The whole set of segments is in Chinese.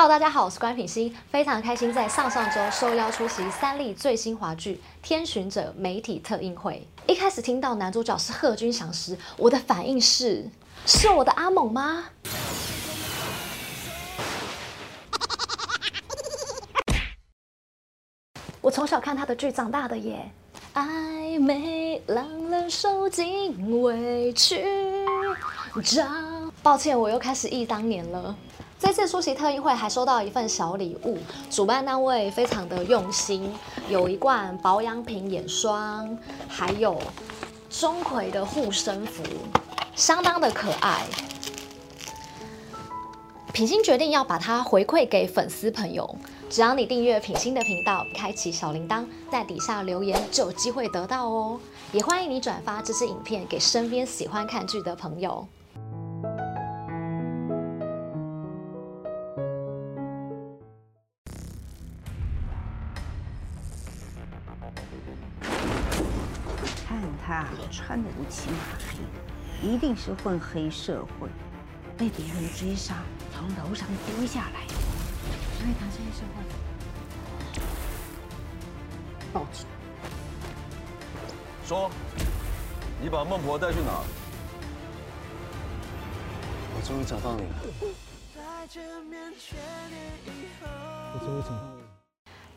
Hello，大家好，我是关品欣，非常开心在上上周受邀出席三立最新华剧《天巡者》媒体特映会。一开始听到男主角是贺军翔时，我的反应是：是我的阿猛吗？我从小看他的剧长大的耶。暧昧让人受尽委屈。抱歉，我又开始忆当年了。这次出席特映会还收到一份小礼物，主办单位非常的用心，有一罐保养品眼霜，还有钟馗的护身符，相当的可爱。品心决定要把它回馈给粉丝朋友，只要你订阅品心的频道，开启小铃铛，在底下留言就有机会得到哦。也欢迎你转发这支影片给身边喜欢看剧的朋友。他穿的乌漆嘛黑，一定是混黑社会，被别人追杀。从楼上丢下来，所以他现在报警。说，你把孟婆带去哪？我终于找到你了。我终于找到你了。《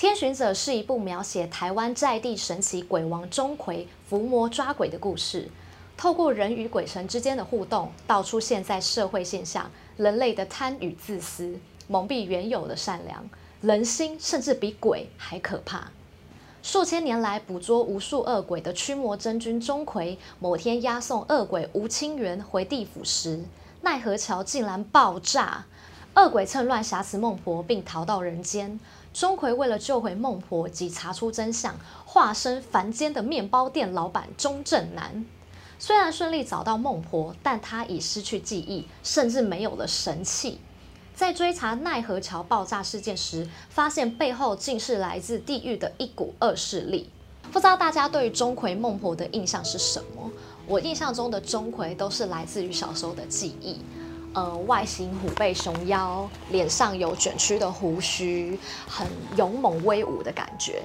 天巡者》是一部描写台湾在地神奇鬼王钟馗伏魔抓鬼的故事。透过人与鬼神之间的互动，道出现在社会现象，人类的贪与自私，蒙蔽原有的善良，人心甚至比鬼还可怕。数千年来捕捉无数恶鬼的驱魔真君钟馗，某天押送恶鬼吴清源回地府时，奈何桥竟然爆炸，恶鬼趁乱挟持孟婆并逃到人间。钟馗为了救回孟婆及查出真相，化身凡间的面包店老板钟正南。虽然顺利找到孟婆，但他已失去记忆，甚至没有了神器。在追查奈何桥爆炸事件时，发现背后竟是来自地狱的一股恶势力。不知道大家对于钟馗、孟婆的印象是什么？我印象中的钟馗都是来自于小时候的记忆，呃，外形虎背熊腰，脸上有卷曲的胡须，很勇猛威武的感觉。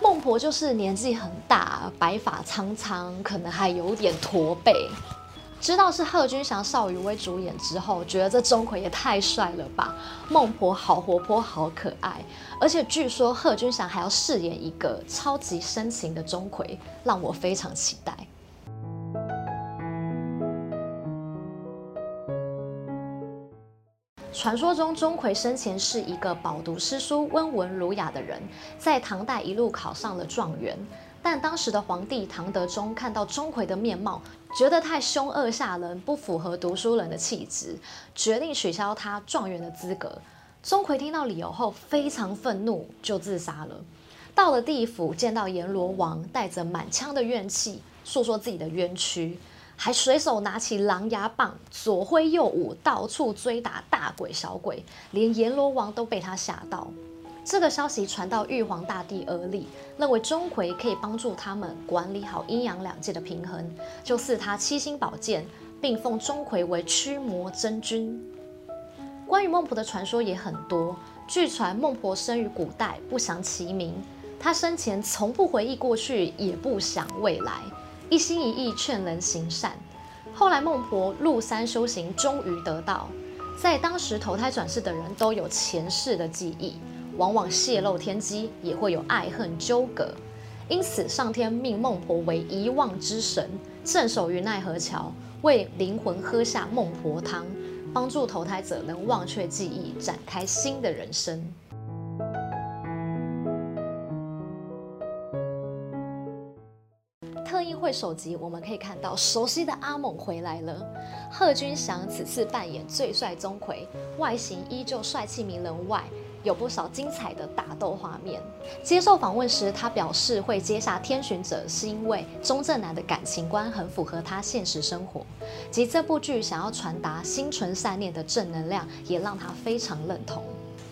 孟婆就是年纪很大，白发苍苍，可能还有点驼背。知道是贺军翔、邵雨薇主演之后，觉得这钟馗也太帅了吧！孟婆好活泼，好可爱，而且据说贺军翔还要饰演一个超级深情的钟馗，让我非常期待。传说中，钟馗生前是一个饱读诗书、温文儒雅的人，在唐代一路考上了状元。但当时的皇帝唐德宗看到钟馗的面貌，觉得太凶恶吓人，不符合读书人的气质，决定取消他状元的资格。钟馗听到理由后非常愤怒，就自杀了。到了地府，见到阎罗王，带着满腔的怨气，诉说自己的冤屈。还随手拿起狼牙棒，左挥右舞，到处追打大鬼小鬼，连阎罗王都被他吓到。这个消息传到玉皇大帝耳里，认为钟馗可以帮助他们管理好阴阳两界的平衡，就赐他七星宝剑，并奉钟馗为驱魔真君。关于孟婆的传说也很多，据传孟婆生于古代，不详其名。她生前从不回忆过去，也不想未来。一心一意劝人行善，后来孟婆入山修行，终于得道。在当时投胎转世的人都有前世的记忆，往往泄露天机，也会有爱恨纠葛。因此，上天命孟婆为遗忘之神，镇守于奈何桥，为灵魂喝下孟婆汤，帮助投胎者能忘却记忆，展开新的人生。会首集，我们可以看到熟悉的阿猛回来了。贺军翔此次扮演最帅钟馗，外形依旧帅气迷人外，有不少精彩的打斗画面。接受访问时，他表示会接下《天巡者》，是因为钟正南的感情观很符合他现实生活，及这部剧想要传达心存善念的正能量，也让他非常认同。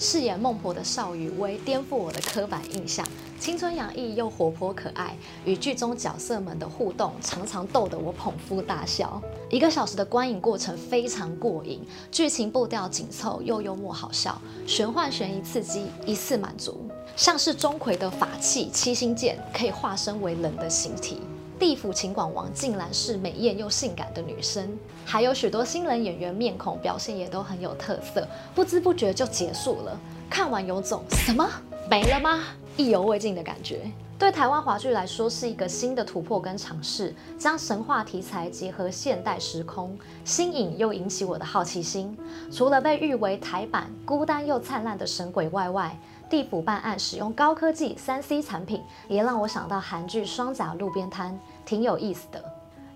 饰演孟婆的邵雨薇颠覆我的刻板印象，青春洋溢又活泼可爱，与剧中角色们的互动常常逗得我捧腹大笑。一个小时的观影过程非常过瘾，剧情步调紧凑又幽默好笑，玄幻悬疑刺激，一次满足。像是钟馗的法器七星剑可以化身为人的形体。地府秦广王竟然是美艳又性感的女生，还有许多新人演员面孔表现也都很有特色，不知不觉就结束了。看完有种什么没了吗？意犹未尽的感觉。对台湾华剧来说是一个新的突破跟尝试，将神话题材结合现代时空，新颖又引起我的好奇心。除了被誉为台版孤单又灿烂的神鬼外外，地府办案使用高科技三 C 产品，也让我想到韩剧《双甲路边摊》，挺有意思的。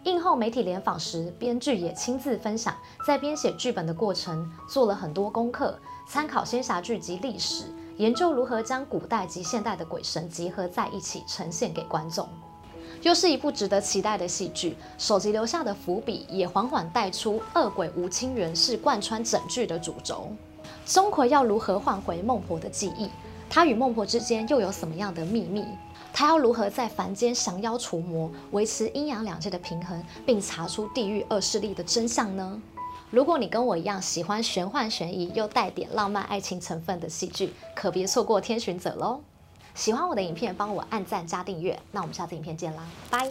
映后媒体联访时，编剧也亲自分享，在编写剧本的过程做了很多功课，参考仙侠剧及历史，研究如何将古代及现代的鬼神结合在一起，呈现给观众。又是一部值得期待的戏剧，首集留下的伏笔也缓缓带出恶鬼吴清源是贯穿整剧的主轴。钟馗要如何换回孟婆的记忆？他与孟婆之间又有什么样的秘密？他要如何在凡间降妖除魔，维持阴阳两界的平衡，并查出地狱恶势力的真相呢？如果你跟我一样喜欢玄幻悬疑又带点浪漫爱情成分的戏剧，可别错过《天巡者》喽！喜欢我的影片，帮我按赞加订阅。那我们下次影片见啦，拜！